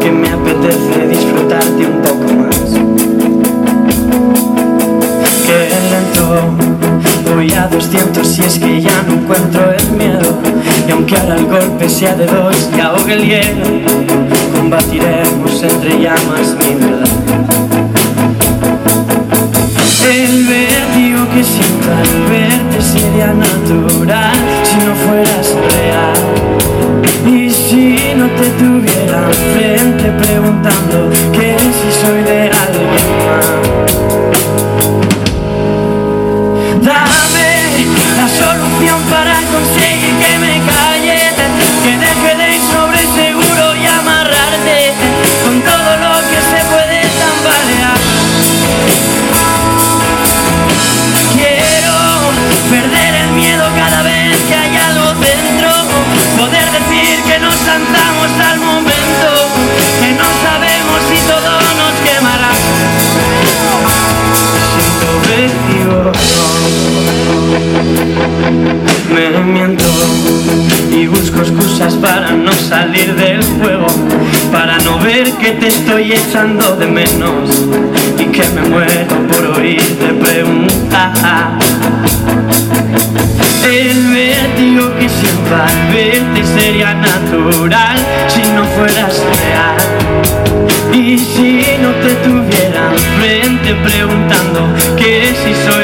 que me apetece disfrutarte un poco más. Que lento, voy a 200 si es que ya no encuentro el miedo. Y aunque ahora el golpe sea de dos y ahogue el hielo, combatiremos entre llamas mi verdad. El vértigo que siento al verte sería natural si no fueras real. Y busco excusas para no salir del juego, para no ver que te estoy echando de menos y que me muero por oírte preguntar. El vértigo que siento al verte sería natural si no fueras real. Y si no te tuviera frente preguntando que si soy.